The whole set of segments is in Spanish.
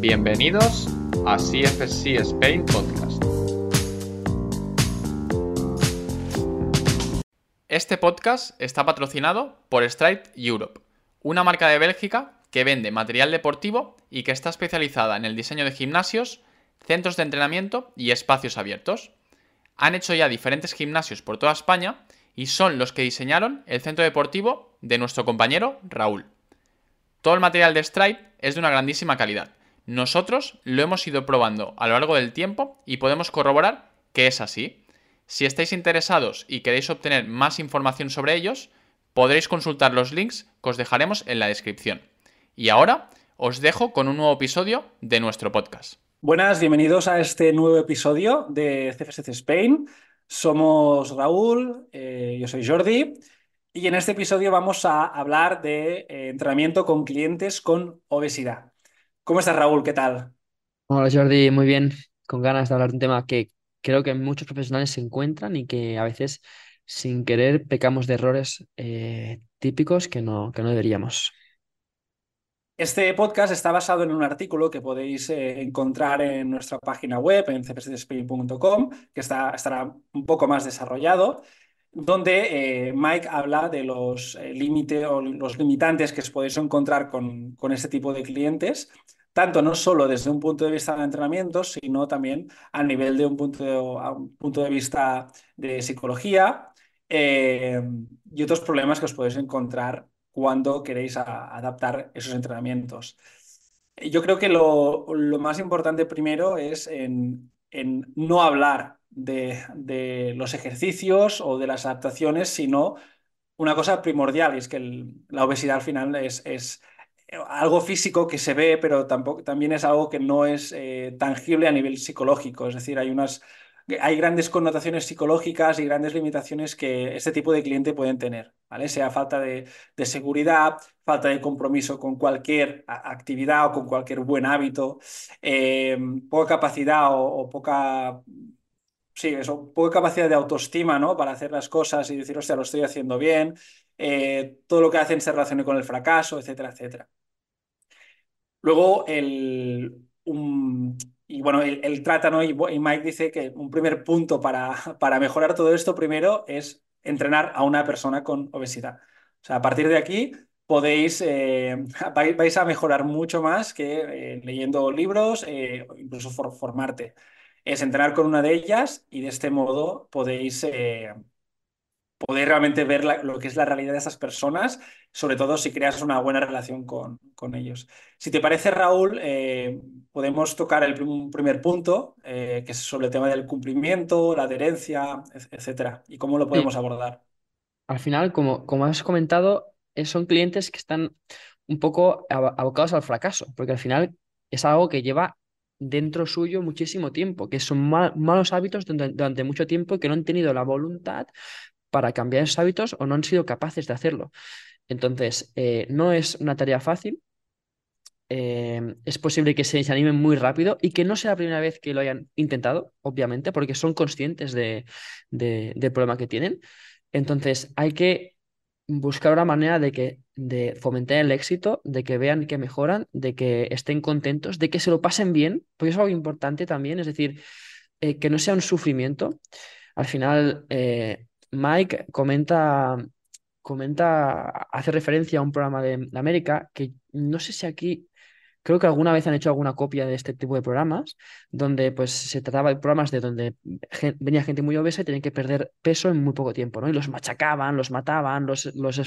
Bienvenidos a CFC Spain Podcast. Este podcast está patrocinado por Stride Europe, una marca de Bélgica que vende material deportivo y que está especializada en el diseño de gimnasios, centros de entrenamiento y espacios abiertos. Han hecho ya diferentes gimnasios por toda España y son los que diseñaron el centro deportivo de nuestro compañero Raúl. Todo el material de Stripe es de una grandísima calidad. Nosotros lo hemos ido probando a lo largo del tiempo y podemos corroborar que es así. Si estáis interesados y queréis obtener más información sobre ellos, podréis consultar los links que os dejaremos en la descripción. Y ahora os dejo con un nuevo episodio de nuestro podcast. Buenas, bienvenidos a este nuevo episodio de CFSC Spain. Somos Raúl, eh, yo soy Jordi y en este episodio vamos a hablar de eh, entrenamiento con clientes con obesidad. ¿Cómo estás, Raúl? ¿Qué tal? Hola Jordi, muy bien, con ganas de hablar de un tema que creo que muchos profesionales se encuentran y que a veces sin querer pecamos de errores eh, típicos que no, que no deberíamos. Este podcast está basado en un artículo que podéis eh, encontrar en nuestra página web, en cpcspain.com, que está, estará un poco más desarrollado, donde eh, Mike habla de los eh, límites o los limitantes que os podéis encontrar con, con este tipo de clientes, tanto no solo desde un punto de vista de entrenamiento, sino también a nivel de un punto de, un punto de vista de psicología y otros problemas que os podéis encontrar cuando queréis adaptar esos entrenamientos. Yo creo que lo, más importante primero es en, no hablar de, los ejercicios o de las adaptaciones, sino una cosa primordial, y es que la obesidad al final es, algo físico que se ve, pero tampoco, también es algo que no es eh, tangible a nivel psicológico. Es decir, hay unas hay grandes connotaciones psicológicas y grandes limitaciones que este tipo de cliente pueden tener, ¿vale? Sea falta de, seguridad, falta de compromiso con cualquier actividad o con cualquier buen hábito, eh, poca capacidad o, poca... Sí, eso, poca capacidad de autoestima, ¿no? Para hacer las cosas y decir, hostia, lo estoy haciendo bien, eh, todo lo que hacen se relaciona con el fracaso, etcétera, etcétera. Luego, el, un, y bueno. Y, Mike dice que un primer punto para, para mejorar todo esto primero es entrenar a una persona con obesidad. O sea, a partir de aquí podéis, eh, vais a mejorar mucho más que eh, leyendo libros, eh, incluso formarte. Es entrenar con una de ellas y de este modo podéis poder realmente ver lo que es la realidad de esas personas, sobre todo si creas una buena relación con, con ellos. Si te parece, Raúl, eh, podemos tocar el primer punto, eh, que es sobre el tema del cumplimiento, la adherencia, etcétera, y cómo lo podemos abordar. Al final, como, como has comentado, eh, son clientes que están un poco abocados al fracaso, porque al final es algo que lleva dentro suyo muchísimo tiempo, que son malos hábitos durante, durante, mucho tiempo y que no han tenido la voluntad para cambiar esos hábitos o no han sido capaces de hacerlo. Entonces, eh, no es una tarea fácil. Eh, es posible que se desanimen muy rápido y que no sea la primera vez que lo hayan intentado, obviamente, porque son conscientes de, del problema que tienen. Entonces, hay que buscar una manera de, que, de fomentar el éxito, de que vean que mejoran, de que estén contentos, de que se lo pasen bien, porque es algo importante también, es decir, eh, que no sea un sufrimiento. Al final, Mike comenta, comenta, hace referencia a un programa de, América que no sé si aquí, creo que alguna vez han hecho alguna copia de este tipo de programas, donde pues se trataba de programas de donde venía gente muy obesa y tenían que perder peso en muy poco tiempo, ¿no? Y los machacaban, los mataban, los, los,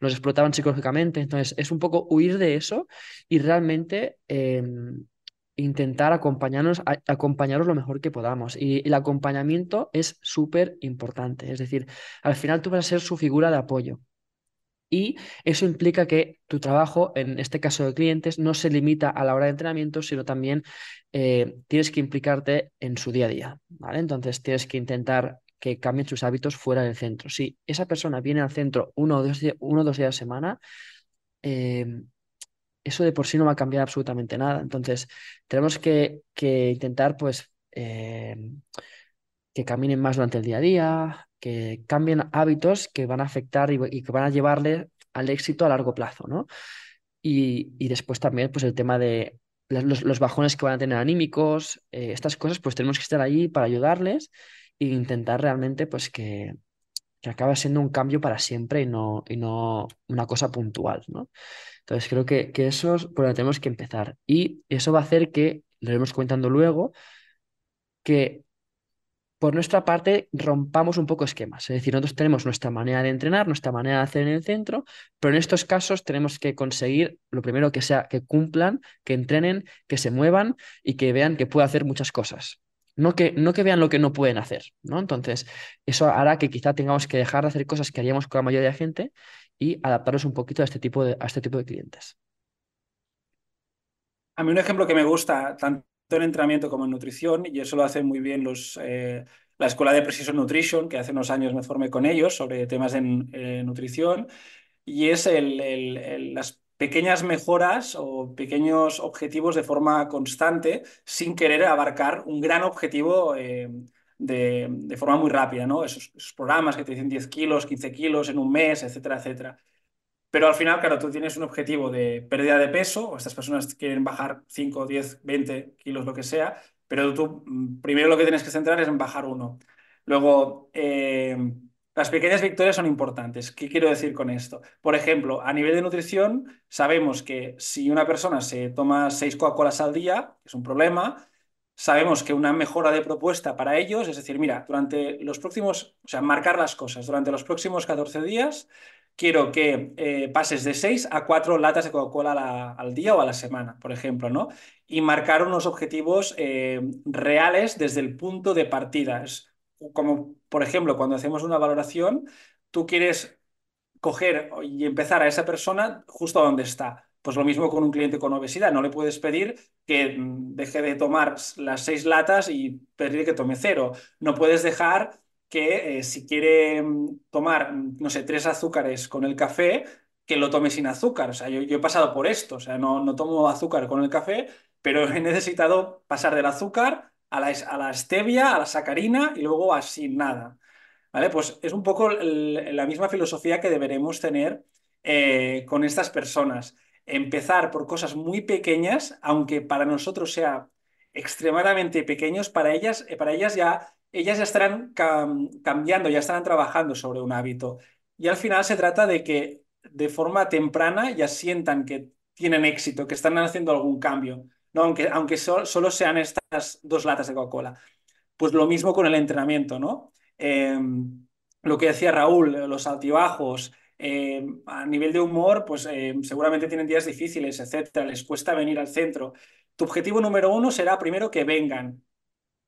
los explotaban psicológicamente. Entonces, es un poco huir de eso y realmente... Em, intentar acompañarnos, acompañaros lo mejor que podamos. Y el acompañamiento es súper importante. Es decir, al final tú vas a ser su figura de apoyo. Y eso implica que tu trabajo, en este caso de clientes, no se limita a la hora de entrenamiento, sino también eh, tienes que implicarte en su día a día. ¿vale? Entonces tienes que intentar que cambien sus hábitos fuera del centro. Si esa persona viene al centro uno o dos, uno dos días a semana, eh, eso de por sí no va a cambiar absolutamente nada. Entonces, tenemos que, intentar, pues, eh, que caminen más durante el día a día, que cambien hábitos que van a afectar y, que van a llevarle al éxito a largo plazo, ¿no? Y, después también, pues, el tema de los, los bajones que van a tener anímicos, eh, estas cosas, pues tenemos que estar ahí para ayudarles e intentar realmente pues que, que acabe siendo un cambio para siempre y no, y no una cosa puntual, ¿no? Entonces creo que, que eso es por donde tenemos que empezar. Y eso va a hacer que, lo iremos comentando luego, que por nuestra parte rompamos un poco esquemas. Es decir, nosotros tenemos nuestra manera de entrenar, nuestra manera de hacer en el centro, pero en estos casos tenemos que conseguir lo primero que sea que cumplan, que entrenen, que se muevan y que vean que puede hacer muchas cosas. No que, no que vean lo que no pueden hacer, ¿no? Entonces, eso hará que quizá tengamos que dejar de hacer cosas que haríamos con la mayoría de gente y adaptarnos un poquito a este tipo de, a este tipo de clientes. A mí un ejemplo que me gusta, tanto en entrenamiento como en nutrición, y eso lo hacen muy bien los, eh, la Escuela de Precision Nutrition, que hace unos años me formé con ellos sobre temas en eh, nutrición, y es el, el, el, las pequeñas mejoras o pequeños objetivos de forma constante sin querer abarcar un gran objetivo eh, de, forma muy rápida, ¿no? Esos, esos, programas que te dicen 10 kilos, 15 kilos en un mes, etcétera, etcétera. Pero al final, claro, tú tienes un objetivo de pérdida de peso, o estas personas quieren bajar 5, 10, 20 kilos, lo que sea, pero tú mm, primero lo que tienes que centrar es en bajar uno. Luego, eh, las pequeñas victorias son importantes. ¿Qué quiero decir con esto? Por ejemplo, a nivel de nutrición, sabemos que si una persona se toma 6 Coca-Colas al día, es un problema, sabemos que una mejora de propuesta para ellos, es decir, mira, durante los próximos, o sea, marcar las cosas, durante los próximos 14 días quiero que eh, pases de 6 a 4 latas de Coca-Cola al día o a la semana, por ejemplo, ¿no? Y marcar unos objetivos eh, reales desde el punto de partida. Como, por ejemplo, cuando hacemos una valoración, tú quieres coger y empezar a esa persona justo donde está. Pues lo mismo con un cliente con obesidad. No le puedes pedir que mm, deje de tomar las seis latas y pedir que tome cero. No puedes dejar que eh, si quiere mm, tomar, mm, no sé, tres azúcares con el café, que lo tome sin azúcar. O sea, yo, yo he pasado por esto, o sea, no, no, tomo azúcar con el café, pero he necesitado pasar del azúcar a la, a la stevia, a la sacarina y luego a sin nada. ¿Vale? Pues es un poco la misma filosofía que deberemos tener eh, con estas personas. Empezar por cosas muy pequeñas, aunque para nosotros sea extremadamente pequeños, para ellas, para ellas ya ellas ya estarán cam cambiando, ya estarán trabajando sobre un hábito. Y al final se trata de que de forma temprana ya sientan que tienen éxito, que están haciendo algún cambio, aunque, aunque so solo sean estas dos latas de Coca-Cola. Pues lo mismo con el entrenamiento, ¿no? Eh, lo que decía Raúl, los altibajos, eh, a nivel de humor, pues eh, seguramente tienen días difíciles, etcétera, les cuesta venir al centro. Tu objetivo número uno será primero que vengan,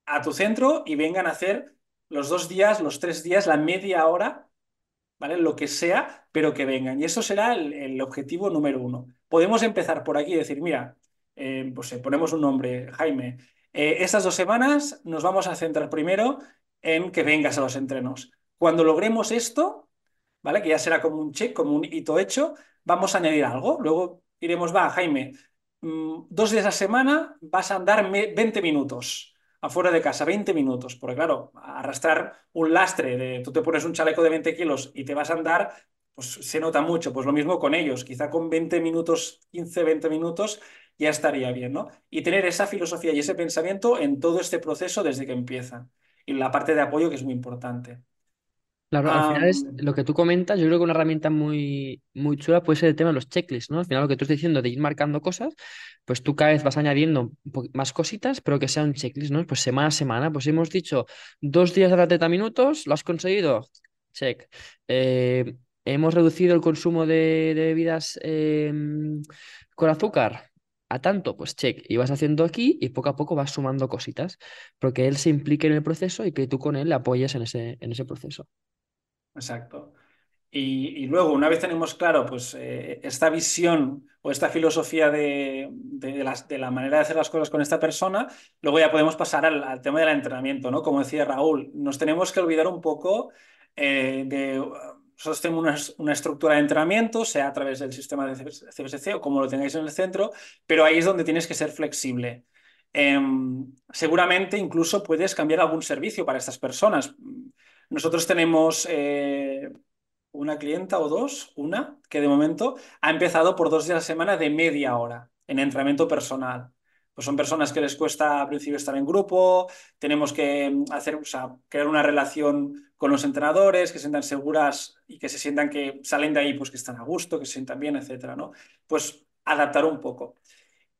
a tu centro y vengan a hacer los dos días, los tres días, la media hora, ¿vale? Lo que sea, pero que vengan. Y eso será el, el objetivo número uno. Podemos empezar por aquí y decir, mira, eh, pues eh, ponemos un nombre, Jaime. Eh, estas dos semanas nos vamos a centrar primero en que vengas a los entrenos. Cuando logremos esto, ¿vale? Que ya será como un check, como un hito hecho, vamos a añadir algo. Luego iremos, va, Jaime, mmm, dos días a semana vas a andar 20 minutos afuera de casa 20 minutos, porque claro, arrastrar un lastre de tú te pones un chaleco de 20 kilos y te vas a andar, pues se nota mucho. Pues lo mismo con ellos, quizá con 20 minutos, 15, 20 minutos ya estaría bien, ¿no? Y tener esa filosofía y ese pensamiento en todo este proceso desde que empieza. Y la parte de apoyo que es muy importante. Claro, al final es lo que tú comentas, yo creo que una herramienta muy, muy chula puede ser el tema de los checklists, ¿no? Al final lo que tú estás diciendo de ir marcando cosas, pues tú cada vez vas añadiendo más cositas, pero que sea un checklist, ¿no? Pues semana a semana, pues hemos dicho dos días a 30 minutos, ¿lo has conseguido? Check. Eh, hemos reducido el consumo de, de bebidas eh, con azúcar a tanto, pues check, y vas haciendo aquí y poco a poco vas sumando cositas, porque él se implique en el proceso y que tú con él le apoyes en ese, en ese proceso. Exacto. Y, luego, una vez tenemos claro pues, eh, esta visión o esta filosofía de, de, las, de, la manera de hacer las cosas con esta persona, luego ya podemos pasar al, al tema del entrenamiento, ¿no? Como decía Raúl, nos tenemos que olvidar un poco eh, de... Nosotros tenemos una, estructura de entrenamiento, sea a través del sistema de CBSC o como lo tengáis en el centro, pero ahí es donde tienes que ser flexible. Eh, seguramente incluso puedes cambiar algún servicio para estas personas. Nosotros tenemos eh, una clienta o dos, una, que de momento ha empezado por dos días a la semana de media hora en entrenamiento personal. Pues son personas que les cuesta al principio estar en grupo, tenemos que mm, hacer, o sea, crear una relación con los entrenadores, que se sientan seguras y que se sientan que salen de ahí, pues que están a gusto, que se sientan bien, etcétera, ¿no? Pues adaptar un poco.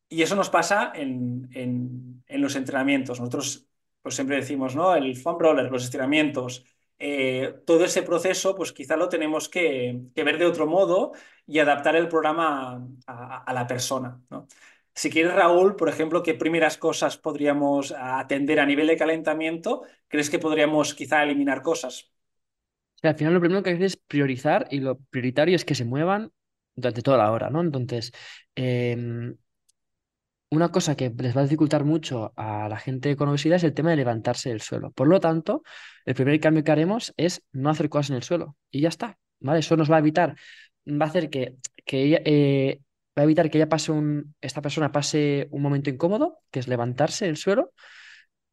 Y eso nos pasa en, en, los entrenamientos. Nosotros pues siempre decimos, ¿no? El foam roller, los estiramientos, eh, todo ese proceso, pues quizá lo tenemos que, ver de otro modo y adaptar el programa a, la persona. ¿no? Si quieres, Raúl, por ejemplo, ¿qué primeras cosas podríamos atender a nivel de calentamiento? ¿Crees que podríamos quizá eliminar cosas? al final lo primero que hay que es priorizar y lo prioritario es que se muevan durante toda la hora, ¿no? Entonces, em, una cosa que les va a dificultar mucho a la gente con obesidad es el tema de levantarse del suelo. Por lo tanto, el primer cambio que haremos es no hacer cosas en el suelo y ya está, ¿vale? Eso nos va a evitar, va a hacer que, que eh, va a evitar que ella pase un, esta persona pase un momento incómodo, que es levantarse del suelo,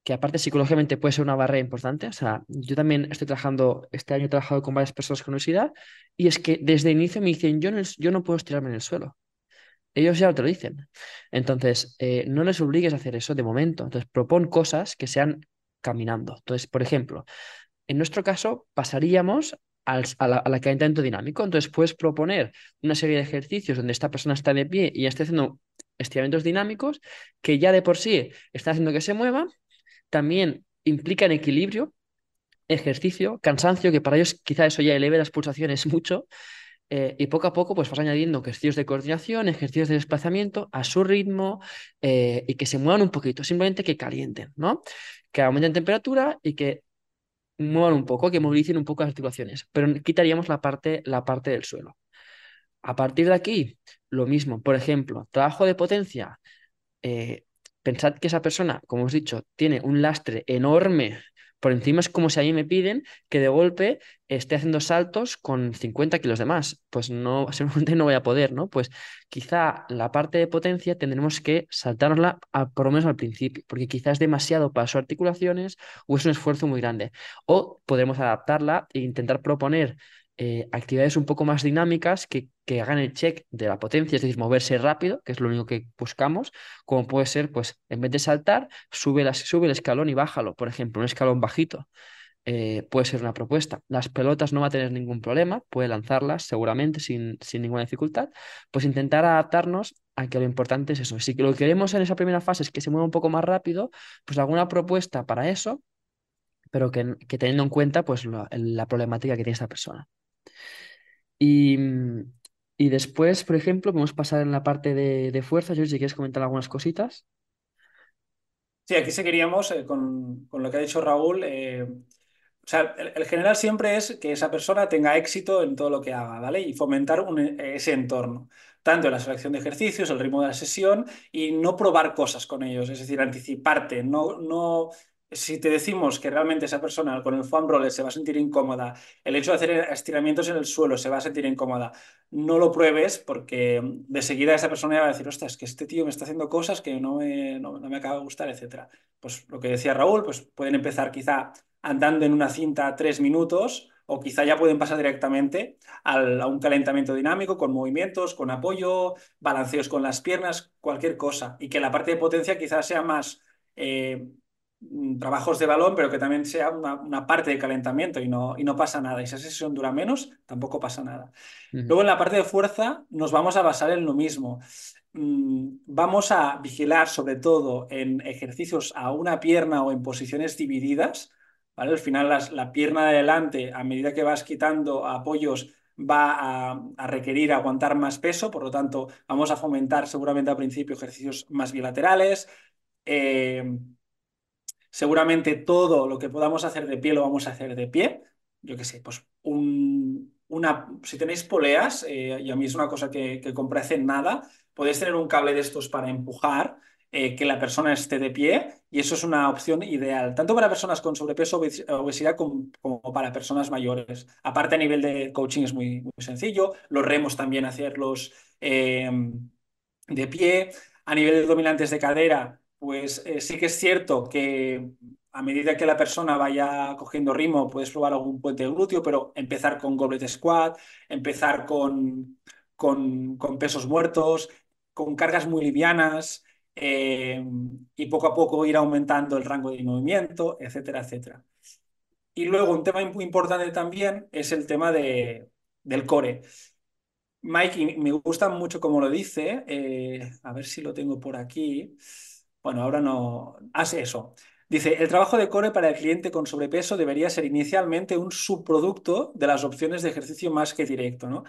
que aparte psicológicamente puede ser una barrera importante. O sea, yo también estoy trabajando, este año he trabajado con varias personas con obesidad y es que desde el inicio me dicen, yo no, yo no puedo estirarme en el suelo. Ellos ya te lo dicen. Entonces, eh, no les obligues a hacer eso de momento. Entonces, propon cosas que sean caminando. Entonces, por ejemplo, en nuestro caso, pasaríamos al, a calentamiento dinámico. Entonces, puedes proponer una serie de ejercicios donde esta persona está de pie y esté haciendo estiramientos dinámicos que ya de por sí está haciendo que se mueva. También implican equilibrio, ejercicio, cansancio, que para ellos quizá eso ya eleve las pulsaciones mucho. Eh, y poco a poco pues vas añadiendo ejercicios de coordinación, ejercicios de desplazamiento a su ritmo eh, y que se muevan un poquito, simplemente que calienten, ¿no? Que aumenten temperatura y que muevan un poco, que movilicen un poco las articulaciones, pero quitaríamos la parte, la parte del suelo. A partir de aquí, lo mismo, por ejemplo, trabajo de potencia. Eh, pensad que esa persona, como os he dicho, tiene un lastre enorme por encima es como si a mí me piden que de golpe esté haciendo saltos con 50 kilos de más. Pues no, seguramente no voy a poder, ¿no? Pues quizá la parte de potencia tendremos que saltarla por lo menos al principio, porque quizás es demasiado para sus articulaciones o es un esfuerzo muy grande. O podremos adaptarla e intentar proponer eh, actividades un poco más dinámicas que, que, hagan el check de la potencia, es decir, moverse rápido, que es lo único que buscamos, como puede ser, pues, en vez de saltar, sube, sube el escalón y bájalo, por ejemplo, un escalón bajito. Eh, puede ser una propuesta. Las pelotas no va a tener ningún problema, puede lanzarlas seguramente sin, sin ninguna dificultad. Pues intentar adaptarnos a que lo importante es eso. Si lo que queremos en esa primera fase es que se mueva un poco más rápido, pues alguna propuesta para eso, pero que, que teniendo en cuenta pues, la problemática que tiene esta persona. Y, y después, por ejemplo, podemos pasar en la parte de, de fuerza. Yo si quieres comentar algunas cositas. Sí, aquí seguiríamos eh, con, con, lo que ha dicho Raúl. Eh, o sea, el, general siempre es que esa persona tenga éxito en todo lo que haga, ¿vale? Y fomentar ese entorno, tanto en la selección de ejercicios, el ritmo de la sesión y no probar cosas con ellos, es decir, anticiparte, no, no si te decimos que realmente esa persona con el foam roller se va a sentir incómoda, el hecho de hacer estiramientos en el suelo se va a sentir incómoda, no lo pruebes porque de seguida esa persona va a decir, ostras, que este tío me está haciendo cosas que no me, no, me acaba de gustar, etc. Pues lo que decía Raúl, pues pueden empezar quizá andando en una cinta tres minutos o quizá ya pueden pasar directamente a un calentamiento dinámico con movimientos, con apoyo, balanceos con las piernas, cualquier cosa. Y que la parte de potencia quizás sea más... Eh, trabajos de balón, pero que también sea una, parte de calentamiento y no, y no pasa nada. Y si esa sesión dura menos, tampoco pasa nada. Luego en la parte de fuerza nos vamos a basar en lo mismo. Mm, vamos a vigilar sobre todo en ejercicios a una pierna o en posiciones divididas. ¿vale? Al final la pierna de adelante, a medida que vas quitando apoyos, va a, requerir aguantar más peso, por lo tanto vamos a fomentar seguramente al principio ejercicios más bilaterales. Eh, Seguramente todo lo que podamos hacer de pie lo vamos a hacer de pie. Yo qué sé, pues una, si tenéis poleas, eh, y a mí es una cosa que, que compré hace nada, podéis tener un cable de estos para empujar, eh, que la persona esté de pie, y eso es una opción ideal, tanto para personas con sobrepeso o obesidad como, para personas mayores. Aparte, a nivel de coaching es muy, muy sencillo, los remos también hacerlos eh, de pie. A nivel de dominantes de cadera, pues eh, sí que es cierto que a medida que la persona vaya cogiendo ritmo, puedes probar algún puente glúteo, pero empezar con goblet squat, empezar con, con, pesos muertos, con cargas muy livianas, eh, y poco a poco ir aumentando el rango de movimiento, etcétera, etcétera. Y luego un tema muy importante también es el tema de, del core. Mike, me gusta mucho como lo dice, eh, a ver si lo tengo por aquí. Bueno, ahora no. Hace eso. Dice, el trabajo de core para el cliente con sobrepeso debería ser inicialmente un subproducto de las opciones de ejercicio más que directo, ¿no?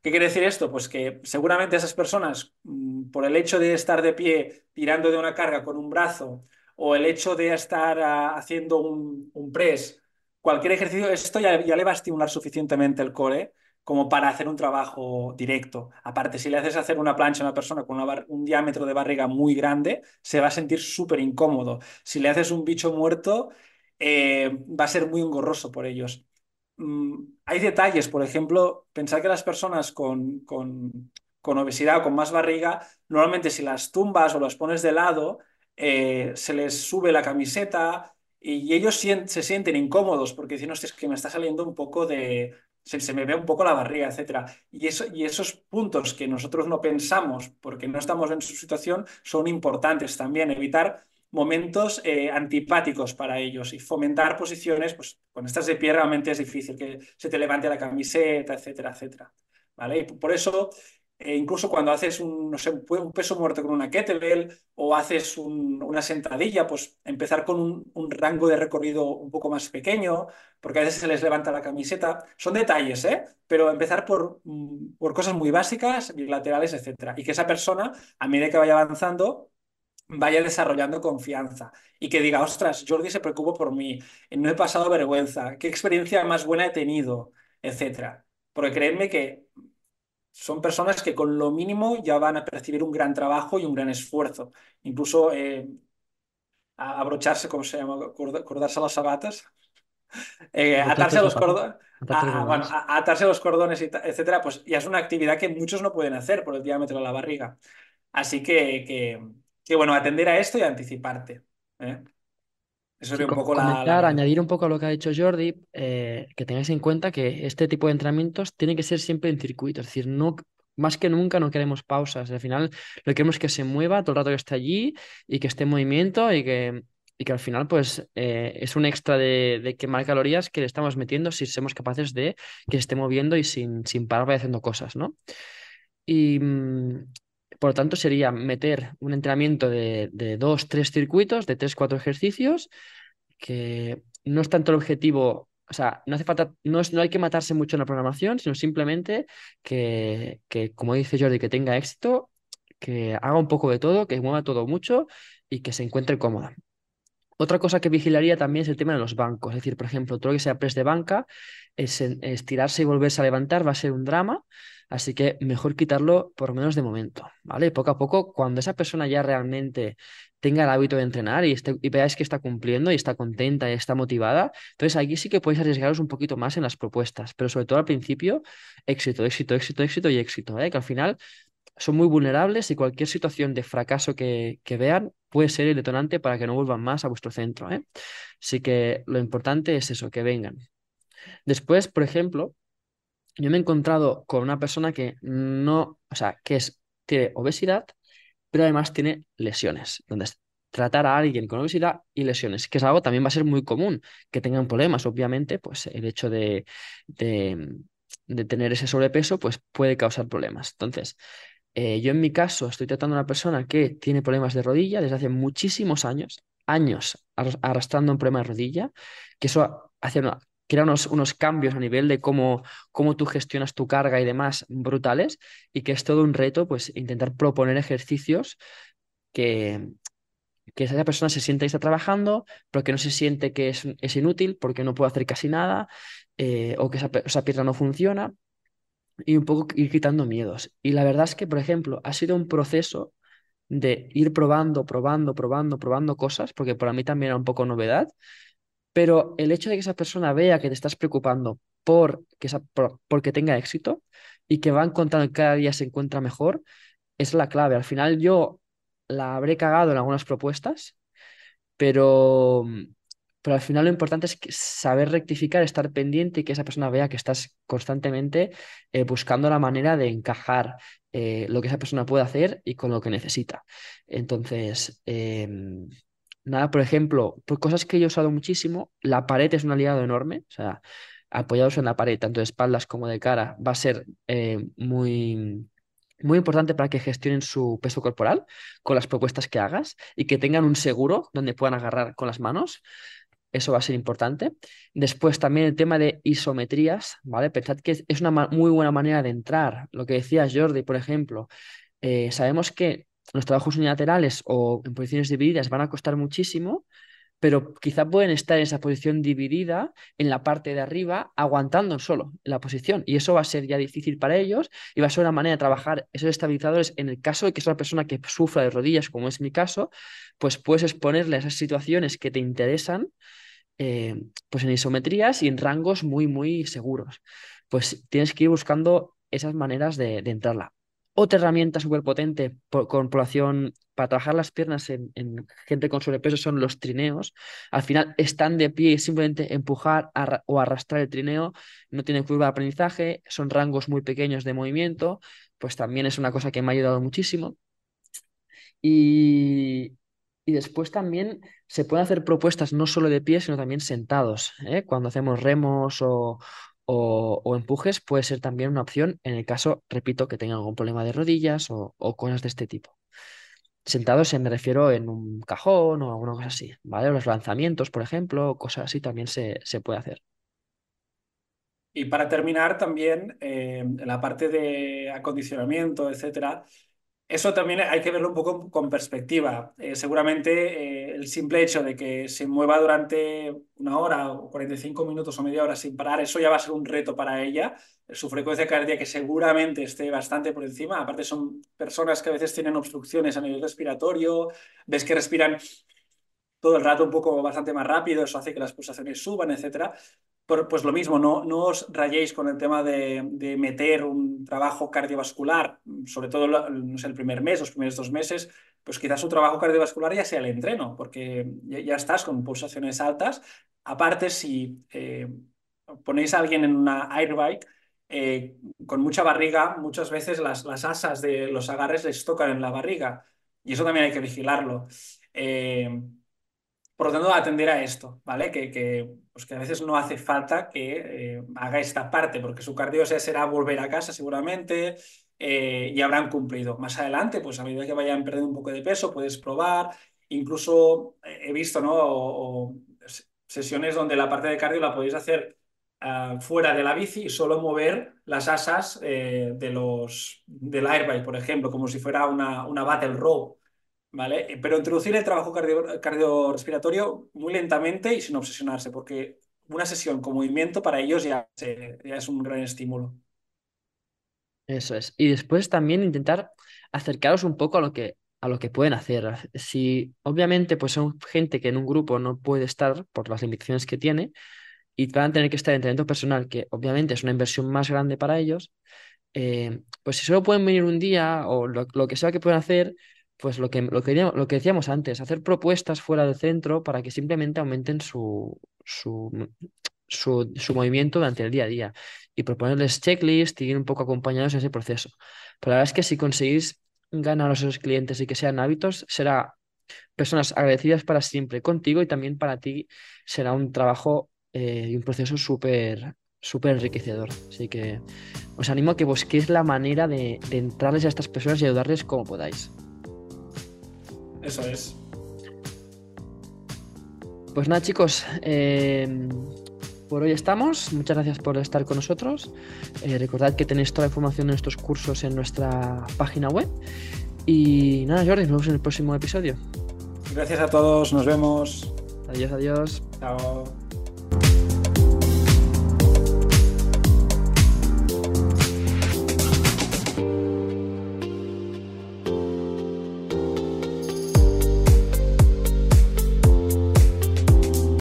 ¿Qué quiere decir esto? Pues que seguramente esas personas, mm, por el hecho de estar de pie tirando de una carga con un brazo o el hecho de estar ah, haciendo un, un, press, cualquier ejercicio, esto ya, ya, le va a estimular suficientemente el core como para hacer un trabajo directo. Aparte, si le haces hacer una plancha a una persona con un diámetro de barriga muy grande, se va a sentir súper incómodo. Si le haces un bicho muerto, eh, va a ser muy engorroso por ellos. Mm, hay detalles, por ejemplo, pensar que las personas con, con, con, obesidad o con más barriga, normalmente si las tumbas o las pones de lado, eh, se les sube la camiseta y ellos se sienten incómodos porque dicen, es que me está saliendo un poco de, se, me ve un poco la barriga, etc. Y, eso, y esos puntos que nosotros no pensamos porque no estamos en su situación son importantes también. Evitar momentos eh, antipáticos para ellos y fomentar posiciones, pues con estas de pie realmente es difícil que se te levante la camiseta, etcétera, etcétera. ¿Vale? Y por eso e incluso cuando haces un, no sé, un peso muerto con una kettlebell o haces una sentadilla, pues empezar con un, rango de recorrido un poco más pequeño, porque a veces se les levanta la camiseta. Son detalles, ¿eh? Pero empezar por, por cosas muy básicas, bilaterales, etc. Y que esa persona, a medida que vaya avanzando, vaya desarrollando confianza y que diga, ostras, Jordi se preocupa por mí, no he pasado vergüenza, qué experiencia más buena he tenido, etc. Porque créanme que son personas que con lo mínimo ya van a percibir un gran trabajo y un gran esfuerzo. Incluso eh, abrocharse, ¿cómo se llama? Cordarse las sabatas. Eh, atarse los cordones, atarse los cordones, etcétera, pues ya es una actividad que muchos no pueden hacer por el diámetro de la barriga. Así que, que, bueno, atender a esto y anticiparte. ¿eh? Eso sería un poco la, Añadir un poco a lo que ha dicho Jordi, eh, que tengáis en cuenta que este tipo de entrenamientos tiene que ser siempre en circuito, es decir, no, más que nunca no queremos pausas, al final lo que queremos es que se mueva todo el rato que esté allí y que esté en movimiento y que, y que al final pues eh, es un extra de, de, quemar calorías que le estamos metiendo si somos capaces de que se esté moviendo y sin, sin parar vaya haciendo cosas, ¿no? Y, mm, por lo tanto, sería meter un entrenamiento de, dos, tres circuitos, de tres, cuatro ejercicios, que no es tanto el objetivo, o sea, no hace falta, no, no hay que matarse mucho en la programación, sino simplemente que, que, como dice Jordi, que tenga éxito, que haga un poco de todo, que mueva todo mucho y que se encuentre cómoda. Otra cosa que vigilaría también es el tema de los bancos. Es decir, por ejemplo, todo lo que sea press de banca, es, estirarse y volverse a levantar va a ser un drama. Así que mejor quitarlo por lo menos de momento, ¿vale? Poco a poco, cuando esa persona ya realmente tenga el hábito de entrenar y, y veáis que está cumpliendo y está contenta y está motivada, entonces aquí sí que podéis arriesgaros un poquito más en las propuestas, pero sobre todo al principio, éxito, éxito, éxito, éxito y éxito, ¿eh? Que al final son muy vulnerables y cualquier situación de fracaso que, que, vean puede ser el detonante para que no vuelvan más a vuestro centro. ¿eh? Así que lo importante es eso, que vengan. Después, por ejemplo, yo me he encontrado con una persona que no, o sea, que es, tiene obesidad, pero además tiene lesiones. Donde tratar a alguien con obesidad y lesiones, que es algo también va a ser muy común, que tengan problemas, obviamente, pues el hecho de, de, tener ese sobrepeso, pues puede causar problemas. Entonces, eh, yo en mi caso estoy tratando a una persona que tiene problemas de rodilla desde hace muchísimos años, años arrastrando un problema de rodilla, que eso hace una, crea unos, unos cambios a nivel de cómo, cómo tú gestionas tu carga y demás brutales y que es todo un reto, pues intentar proponer ejercicios que, que esa persona se sienta y está trabajando, pero que no se siente que es, es inútil porque no puede hacer casi nada eh, o que esa, esa pierna no funciona y un poco ir quitando miedos. Y la verdad es que, por ejemplo, ha sido un proceso de ir probando, probando, probando, probando cosas, porque para mí también era un poco novedad, pero el hecho de que esa persona vea que te estás preocupando por que esa, porque tenga éxito y que va encontrando que cada día se encuentra mejor, es la clave. Al final yo la habré cagado en algunas propuestas, pero pero al final lo importante es saber rectificar, estar pendiente y que esa persona vea que estás constantemente eh, buscando la manera de encajar eh, lo que esa persona puede hacer y con lo que necesita. Entonces, em, nada, por ejemplo, por cosas que yo he usado muchísimo, la pared es un aliado enorme, o sea, apoyados en la pared, tanto de espaldas como de cara, va a ser eh, muy muy importante para que gestionen su peso corporal con las propuestas que hagas y que tengan un seguro donde puedan agarrar con las manos. Eso va a ser importante. Después también el tema de isometrías, ¿vale? Pensad que es una muy buena manera de entrar. Lo que decías Jordi, por ejemplo, eh, sabemos que los trabajos unilaterales o en posiciones divididas van a costar muchísimo, pero quizá pueden estar en esa posición dividida en la parte de arriba, aguantando solo la posición. Y eso va a ser ya difícil para ellos y va a ser una manera de trabajar esos estabilizadores en el caso de que es una persona que sufra de rodillas, como es mi caso, pues puedes exponerle esas situaciones que te interesan. Eh, pues en isometrías y en rangos muy, muy seguros. Pues tienes que ir buscando esas maneras de entrarla. Otra herramienta súper potente con población para trabajar las piernas en, gente con sobrepeso son los trineos. Al final están de pie y simplemente empujar o arrastrar el trineo. No tiene curva de aprendizaje, son rangos muy pequeños de movimiento. Pues también es una cosa que me ha ayudado muchísimo. Y, y después también se pueden hacer propuestas no solo de pie, sino también sentados. ¿eh? Cuando hacemos remos o, o, empujes puede ser también una opción en el caso, repito, que tenga algún problema de rodillas o, cosas de este tipo. Sentados me refiero en un cajón o alguna cosa así, ¿vale? Los lanzamientos, por ejemplo, cosas así también se, se puede hacer. Y para terminar también, eh, la parte de acondicionamiento, etcétera, eso también hay que verlo un poco con perspectiva. Eh, seguramente eh, el simple hecho de que se mueva durante una hora o 45 minutos o media hora sin parar, eso ya va a ser un reto para ella. Su frecuencia cardíaca seguramente esté bastante por encima. Aparte son personas que a veces tienen obstrucciones a nivel respiratorio, ves que respiran todo el rato un poco bastante más rápido, eso hace que las pulsaciones suban, etcétera pues lo mismo, no, os rayéis con el tema de, meter un trabajo cardiovascular, sobre todo el primer mes, los primeros dos meses, pues quizás su trabajo cardiovascular ya sea el entreno, porque ya, estás con pulsaciones altas. Aparte, si eh, ponéis a alguien en una airbike, eh, con mucha barriga, muchas veces las, las, asas de los agarres les tocan en la barriga y eso también hay que vigilarlo. Eh, por lo tanto, atender a esto, ¿vale? Que, que, pues que a veces no hace falta que eh, haga esta parte, porque su cardio será volver a casa seguramente eh, y habrán cumplido. Más adelante, pues a medida que vayan perdiendo un poco de peso, puedes probar. Incluso eh, he visto, ¿no? sesiones donde la parte de cardio la podéis hacer ah, fuera de la bici y solo mover las asas de los, del airbike, por ejemplo, como si fuera una, una battle row. ¿vale? Pero introducir el trabajo cardiorrespiratorio muy lentamente y sin obsesionarse, porque una sesión con movimiento para ellos ya, es un gran estímulo. Eso es. Y después también intentar acercaros un poco a lo que, a lo que pueden hacer. Si obviamente pues son gente que en un grupo no puede estar por las limitaciones que tiene y van a tener que estar en entrenamiento personal, que obviamente es una inversión más grande para ellos, eh, pues si solo pueden venir un día o lo, lo que sea que pueden hacer, pues lo que, lo que, lo que decíamos antes, hacer propuestas fuera del centro para que simplemente aumenten su, su, su, movimiento durante el día a día y proponerles checklists y ir un poco acompañados en ese proceso. Pero la verdad es que si conseguís ganar a esos clientes y que sean hábitos, será personas agradecidas para siempre contigo y también para ti será un trabajo eh, y un proceso súper súper enriquecedor. Así que os animo a que busquéis la manera de, de entrarles a estas personas y ayudarles como podáis. Eso es. Pues nada, chicos. Em, por hoy estamos. Muchas gracias por estar con nosotros. Eh, recordad que tenéis toda la información de nuestros cursos en nuestra página web. Y nada, Jordi, nos vemos en el próximo episodio. Gracias a todos, nos vemos. Adiós, adiós. Chao.